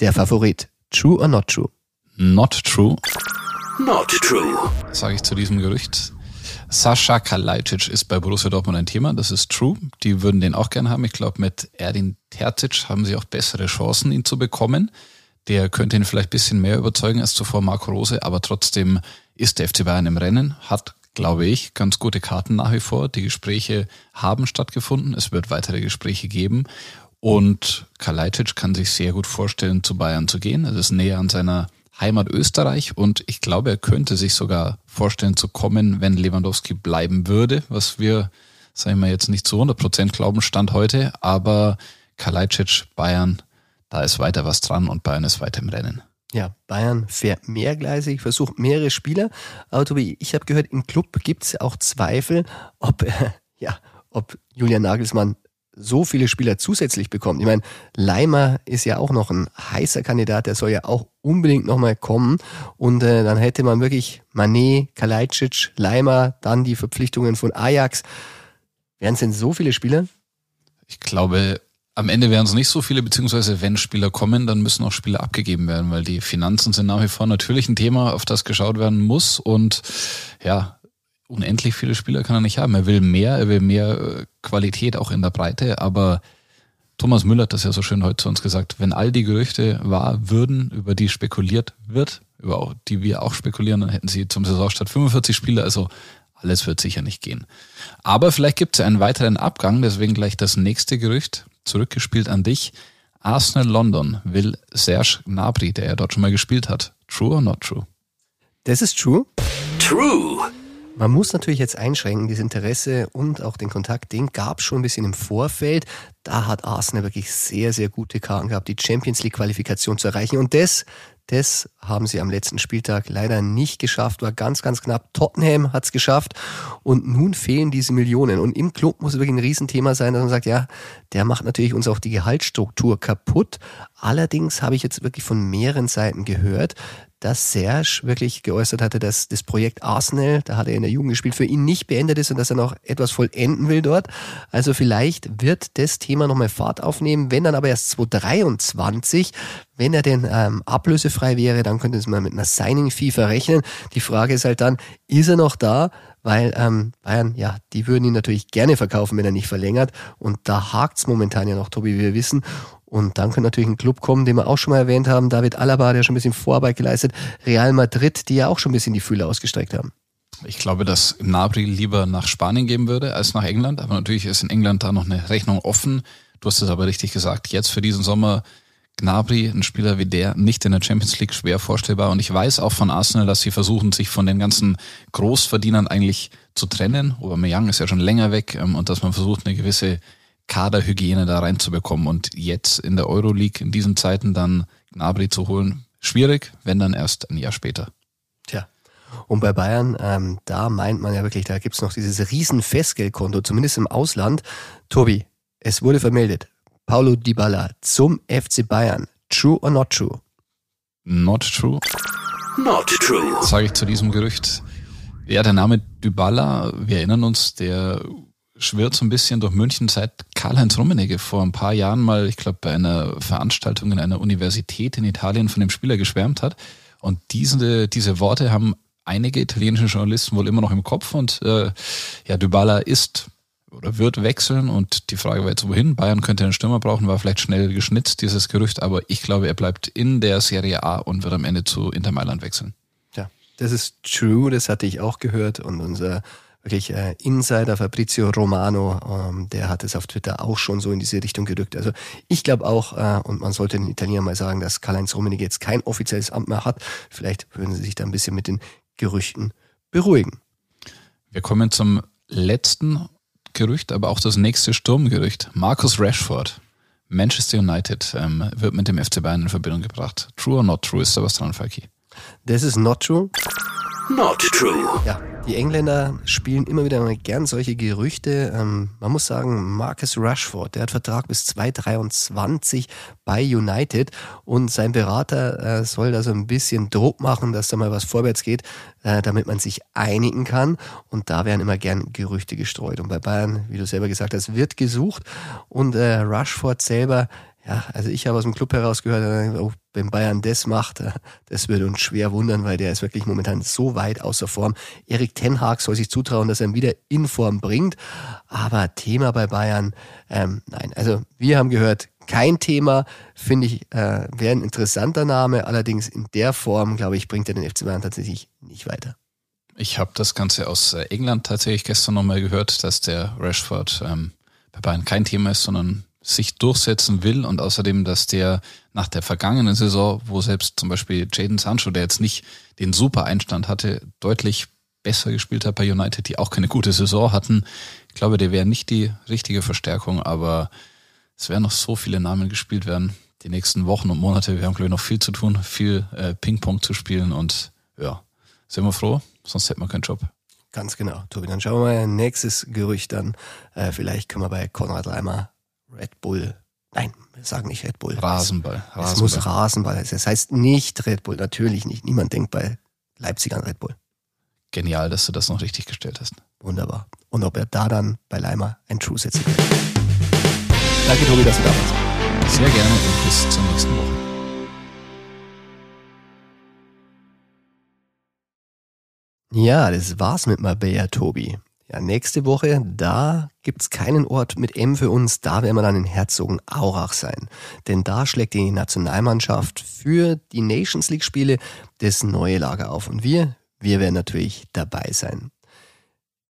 der Favorit. True or not true? Not true, Not true. sage ich zu diesem Gerücht. Sascha Kalajdzic ist bei Borussia Dortmund ein Thema, das ist true. Die würden den auch gern haben. Ich glaube, mit Erdin Terzic haben sie auch bessere Chancen, ihn zu bekommen. Der könnte ihn vielleicht ein bisschen mehr überzeugen als zuvor Marco Rose, aber trotzdem ist der FC Bayern im Rennen, hat, glaube ich, ganz gute Karten nach wie vor. Die Gespräche haben stattgefunden, es wird weitere Gespräche geben und Kalajdzic kann sich sehr gut vorstellen, zu Bayern zu gehen. Es ist näher an seiner Heimat Österreich und ich glaube, er könnte sich sogar vorstellen zu kommen, wenn Lewandowski bleiben würde, was wir, sagen wir jetzt nicht zu 100 Prozent glauben, Stand heute, aber Kalajdzic, Bayern, da ist weiter was dran und Bayern ist weiter im Rennen. Ja, Bayern fährt mehrgleisig, versucht mehrere Spieler. Aber Tobi, ich habe gehört, im Club gibt's auch Zweifel, ob, äh, ja, ob Julian Nagelsmann so viele Spieler zusätzlich bekommt. Ich meine, Leimer ist ja auch noch ein heißer Kandidat, der soll ja auch unbedingt nochmal kommen. Und äh, dann hätte man wirklich Manet, Kalajdzic, Leimer, dann die Verpflichtungen von Ajax. Wären es denn so viele Spieler? Ich glaube, Am Ende werden es nicht so viele, beziehungsweise wenn Spieler kommen, dann müssen auch Spieler abgegeben werden, weil die Finanzen sind nach wie vor natürlich ein Thema, auf das geschaut werden muss. Und ja, unendlich viele Spieler kann er nicht haben. Er will mehr, er will mehr äh, Qualität auch in der Breite, aber Thomas Müller hat das ja so schön heute zu uns gesagt, wenn all die Gerüchte wahr würden, über die spekuliert wird, über auch, die wir auch spekulieren, dann hätten sie zum Saisonstart 45 Spieler, also alles wird sicher nicht gehen. Aber vielleicht gibt es ja einen weiteren Abgang, deswegen gleich das nächste Gerücht, zurückgespielt an dich. Arsenal London will Serge Gnabry, der ja dort schon mal gespielt hat. True or not true? Das ist true. True. Man muss natürlich jetzt einschränken, dieses Interesse und auch den Kontakt, den gab es schon ein bisschen im Vorfeld. Da hat Arsenal wirklich sehr, sehr gute Karten gehabt, die Champions League Qualifikation zu erreichen. Und das, das haben sie am letzten Spieltag leider nicht geschafft, war ganz, ganz knapp. Tottenham hat es geschafft und nun fehlen diese Millionen. Und im Club muss wirklich ein Riesenthema sein, dass man sagt, ja, der macht natürlich uns auch die Gehaltsstruktur kaputt. Allerdings habe ich jetzt wirklich von mehreren Seiten gehört, dass Serge wirklich geäußert hatte, dass das Projekt Arsenal, da hat er in der Jugend gespielt, für ihn nicht beendet ist und dass er noch etwas vollenden will dort. Also vielleicht wird das Thema nochmal Fahrt aufnehmen, wenn dann aber erst 2023, wenn er denn ähm, ablösefrei wäre, dann könnte es mal mit einer Signing-Fee verrechnen. Die Frage ist halt dann, ist er noch da? Weil ähm, Bayern, ja, die würden ihn natürlich gerne verkaufen, wenn er nicht verlängert. Und da hakt's momentan ja noch, Tobi, wie wir wissen. Und dann könnte natürlich ein Club kommen, den wir auch schon mal erwähnt haben, David Alaba, der schon ein bisschen Vorarbeit geleistet, Real Madrid, die ja auch schon ein bisschen die Fühler ausgestreckt haben. Ich glaube, dass Nabri lieber nach Spanien gehen würde als nach England. Aber natürlich ist in England da noch eine Rechnung offen. Du hast es aber richtig gesagt. Jetzt für diesen Sommer Gnabry, ein Spieler wie der, nicht in der Champions League schwer vorstellbar. Und ich weiß auch von Arsenal, dass sie versuchen, sich von den ganzen Großverdienern eigentlich zu trennen. Aubameyang ist ja schon länger weg ähm, und dass man versucht, eine gewisse Kaderhygiene da reinzubekommen. Und jetzt in der Euroleague in diesen Zeiten dann Gnabry zu holen, schwierig, wenn dann erst ein Jahr später. Tja. Und bei Bayern, ähm, da meint man ja wirklich, da gibt's noch dieses riesen Festgeldkonto, zumindest im Ausland. Tobi, es wurde vermeldet, Paulo Dybala zum FC Bayern. True or not true? Not true. Not true. Sage ich zu diesem Gerücht. Ja, der Name Dybala, wir erinnern uns, der schwirrt so ein bisschen durch München seit Karl-Heinz Rummenigge vor ein paar Jahren mal, ich glaube, bei einer Veranstaltung in einer Universität in Italien von dem Spieler geschwärmt hat. Und diese, diese Worte haben einige italienische Journalisten wohl immer noch im Kopf und äh, ja, Dybala ist oder wird wechseln und die Frage war jetzt wohin. Bayern könnte einen Stürmer brauchen, war vielleicht schnell geschnitzt, dieses Gerücht, aber ich glaube, er bleibt in der Serie A und wird am Ende zu Inter Mailand wechseln. Ja, das ist true, das hatte ich auch gehört und unser wirklich äh, Insider Fabrizio Romano, ähm, der hat es auf Twitter auch schon so in diese Richtung gedrückt. Also ich glaube auch, äh, und man sollte den Italienern mal sagen, dass Karl-Heinz Rummenigge jetzt kein offizielles Amt mehr hat. Vielleicht würden sie sich da ein bisschen mit den Gerüchten beruhigen. Wir kommen zum letzten Gerücht, aber auch das nächste Sturmgerücht. Marcus Rashford, Manchester United, ähm, wird mit dem FC Bayern in Verbindung gebracht. True or not true? Ist da was dran, Falki? Das ist not true. Not true. Ja, die Engländer spielen immer wieder mal gern solche Gerüchte. Ähm, man muss sagen, Marcus Rashford, der hat Vertrag bis 2023 bei United und sein Berater äh, soll da so ein bisschen Druck machen, dass da mal was vorwärts geht, äh, damit man sich einigen kann. Und da werden immer gern Gerüchte gestreut. Und bei Bayern, wie du selber gesagt hast, wird gesucht. Und äh, Rashford selber, ja, also ich habe aus dem Club heraus gehört, oh, wenn Bayern das macht, äh, das würde uns schwer wundern, weil der ist wirklich momentan so weit außer Form. Erik Ten Hag soll sich zutrauen, dass er ihn wieder in Form bringt. Aber Thema bei Bayern, ähm, nein. Also wir haben gehört, kein Thema, finde ich, äh, wäre ein interessanter Name. Allerdings in der Form, glaube ich, bringt er den FC Bayern tatsächlich nicht weiter. Ich habe das Ganze aus äh, England tatsächlich gestern nochmal gehört, dass der Rashford ähm, bei Bayern kein Thema ist, sondern sich durchsetzen will und außerdem, dass der nach der vergangenen Saison, wo selbst zum Beispiel Jaden Sancho, der jetzt nicht den super Einstand hatte, deutlich besser gespielt hat bei United, die auch keine gute Saison hatten. Ich glaube, der wäre nicht die richtige Verstärkung, aber es werden noch so viele Namen gespielt werden. Die nächsten Wochen und Monate, wir haben, glaube ich, noch viel zu tun, viel äh, Ping-Pong zu spielen und ja, sind wir froh, sonst hätten wir keinen Job. Ganz genau, Tobi. Dann schauen wir mal, nächstes Gerücht dann. Äh, vielleicht können wir bei Konrad Leimer Red Bull. Nein, wir sagen nicht Red Bull. Rasenball. Es Rasenball. muss Rasenball heißen. Das heißt nicht Red Bull, natürlich nicht. Niemand denkt bei Leipzig an Red Bull. Genial, dass du das noch richtig gestellt hast. Wunderbar. Und ob er da dann bei Leimer ein True setzen wird. Danke, Tobi, dass du da warst. Sehr gerne und bis zur nächsten Woche. Ja, das war's mit Marbella, Tobi. Ja, nächste Woche, da gibt's keinen Ort mit M für uns, da werden wir dann in Herzogenaurach sein. Denn da schlägt die Nationalmannschaft für die Nations League Spiele das neue Lager auf. Und wir, wir werden natürlich dabei sein.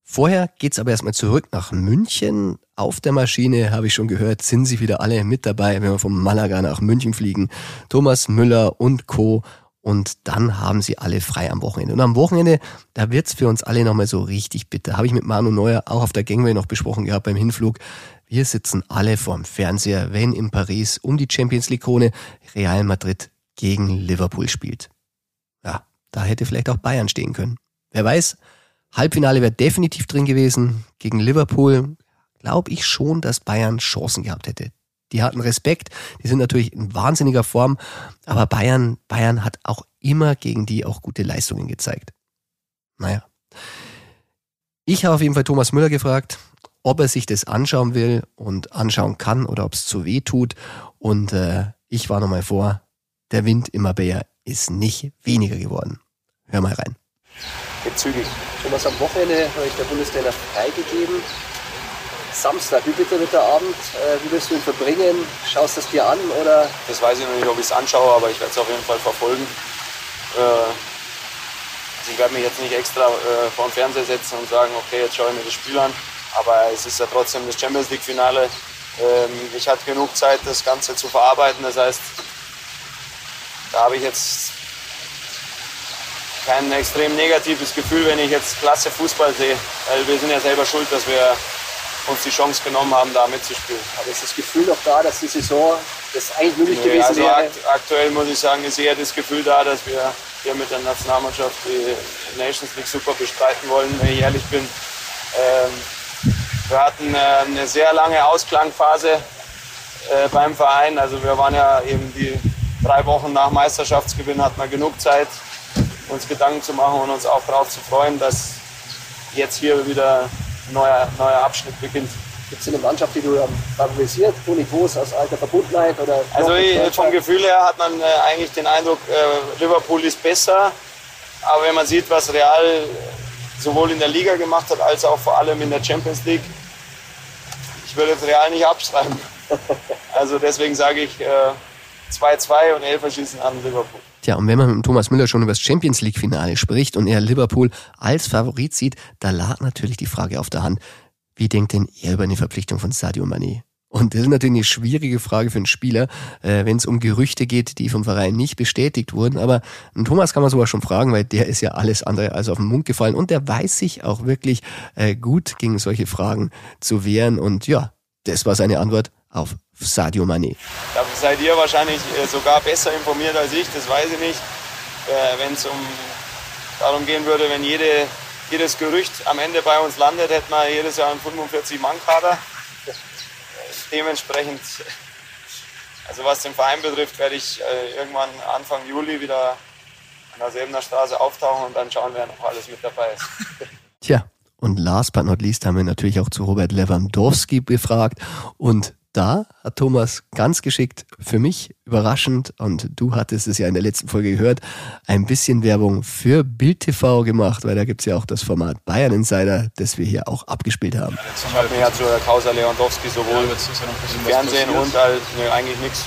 Vorher geht's aber erstmal zurück nach München. Auf der Maschine, habe ich schon gehört, sind sie wieder alle mit dabei, wenn wir vom Malaga nach München fliegen. Thomas Müller und Co und dann haben sie alle frei am Wochenende. Und am Wochenende, da wird's für uns alle nochmal so richtig bitter. Habe ich mit Manu Neuer auch auf der Gangway noch besprochen gehabt beim Hinflug. Wir sitzen alle vorm Fernseher, wenn in Paris um die Champions League Krone Real Madrid gegen Liverpool spielt. Ja, da hätte vielleicht auch Bayern stehen können. Wer weiß, Halbfinale wäre definitiv drin gewesen. Gegen Liverpool glaube ich schon, dass Bayern Chancen gehabt hätte. Die hatten Respekt, die sind natürlich in wahnsinniger Form, aber Bayern, Bayern hat auch immer gegen die auch gute Leistungen gezeigt. Naja. Ich habe auf jeden Fall Thomas Müller gefragt, ob er sich das anschauen will und anschauen kann oder ob es zu weh tut. Und äh, ich war nochmal vor, der Wind im Marbella ist nicht weniger geworden. Hör mal rein. Zügig. Thomas, am Wochenende habe ich der Bundestrainer freigegeben. Samstag, wie wird der Abend? Äh, wie wirst du ihn verbringen? Schaust du es dir an oder? Das weiß ich noch nicht, ob ich es anschaue, aber ich werde es auf jeden Fall verfolgen. Äh, also ich werde mich jetzt nicht extra äh, vor den Fernseher setzen und sagen, okay, jetzt schaue ich mir das Spiel an. Aber es ist ja trotzdem das Champions League-Finale. Ähm, ich hatte genug Zeit, das Ganze zu verarbeiten. Das heißt, da habe ich jetzt kein extrem negatives Gefühl, wenn ich jetzt klasse Fußball sehe. Weil wir sind ja selber schuld, dass wir uns die Chance genommen haben, da mitzuspielen. Aber ist das Gefühl noch da, dass die Saison das eigentlich möglich nee, gewesen also wäre? Akt aktuell muss ich sagen, ist eher das Gefühl da, dass wir hier mit der Nationalmannschaft die Nations League super bestreiten wollen, wenn ich ehrlich bin. Ähm, wir hatten äh, eine sehr lange Ausklangphase äh, beim Verein. Also wir waren ja eben die drei Wochen nach Meisterschaftsgewinn hatten wir genug Zeit, uns Gedanken zu machen und uns auch darauf zu freuen, dass jetzt hier wieder neuer, neuer Abschnitt beginnt. Gibt es eine Mannschaft, die du favorisiert? Kroos aus alter Verbundenheit? Oder also ich, vom Gefühl her hat man äh, eigentlich den Eindruck, äh, Liverpool ist besser. Aber wenn man sieht, was Real sowohl in der Liga gemacht hat, als auch vor allem in der Champions League, ich würde jetzt Real nicht abschreiben. also deswegen sage ich 2-2 äh, und Elferschießen an Liverpool. Tja, und wenn man mit Thomas Müller schon über das Champions League Finale spricht und er Liverpool als Favorit sieht, da lag natürlich die Frage auf der Hand, wie denkt denn er über eine Verpflichtung von Sadio Mané? Und das ist natürlich eine schwierige Frage für einen Spieler, äh, wenn es um Gerüchte geht, die vom Verein nicht bestätigt wurden. Aber Thomas kann man sogar schon fragen, weil der ist ja alles andere als auf den Mund gefallen und der weiß sich auch wirklich äh, gut gegen solche Fragen zu wehren. Und ja, das war seine Antwort auf Sadio Mané. Da seid ihr wahrscheinlich äh, sogar besser informiert als ich, das weiß ich nicht. Äh, wenn es um, darum gehen würde, wenn jede, jedes Gerücht am Ende bei uns landet, hätten wir jedes Jahr einen 45-Mann-Kader. Dementsprechend, also was den Verein betrifft, werde ich äh, irgendwann Anfang Juli wieder an der Säbener Straße auftauchen und dann schauen, wer noch alles mit dabei ist. Tja, und last but not least haben wir natürlich auch zu Robert Lewandowski befragt und da hat Thomas ganz geschickt, für mich überraschend, und du hattest es ja in der letzten Folge gehört, ein bisschen Werbung für Bild TV gemacht, weil da gibt es ja auch das Format Bayern Insider, das wir hier auch abgespielt haben. Ich habe mir ja zur Causa Lewandowski sowohl im Fernsehen und als, nee, eigentlich nichts.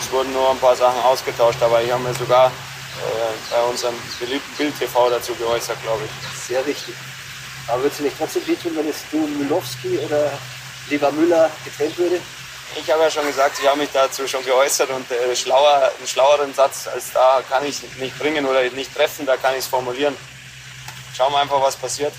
Es wurden nur ein paar Sachen ausgetauscht, aber ich habe mir sogar äh, bei unserem beliebten Bild TV dazu geäußert, glaube ich. Sehr richtig. Aber würdest du nicht trotzdem wehtun, wenn es du Milowski oder lieber Müller getrennt würde? Ich habe ja schon gesagt, ich habe mich dazu schon geäußert und äh, schlauer, einen schlaueren Satz als da kann ich nicht bringen oder nicht treffen, da kann ich es formulieren. Schauen wir einfach, was passiert.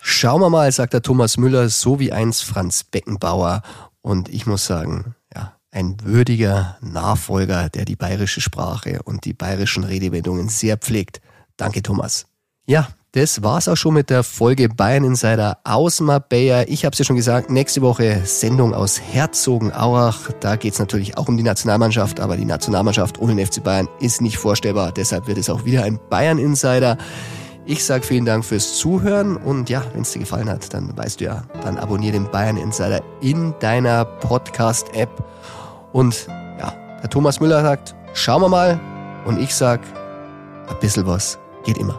Schauen wir mal, sagt der Thomas Müller, so wie einst Franz Beckenbauer. Und ich muss sagen, ja, ein würdiger Nachfolger, der die bayerische Sprache und die bayerischen Redewendungen sehr pflegt. Danke, Thomas. Ja, das war's auch schon mit der Folge Bayern Insider aus Marbella. Ich habe es ja schon gesagt, nächste Woche Sendung aus Herzogenaurach. Da geht's natürlich auch um die Nationalmannschaft, aber die Nationalmannschaft ohne den FC Bayern ist nicht vorstellbar. Deshalb wird es auch wieder ein Bayern Insider. Ich sage vielen Dank fürs Zuhören und ja, wenn es dir gefallen hat, dann weißt du ja, dann abonniere den Bayern Insider in deiner Podcast-App. Und ja, der Thomas Müller sagt, schauen wir mal. Und ich sag, ein bisschen was geht immer.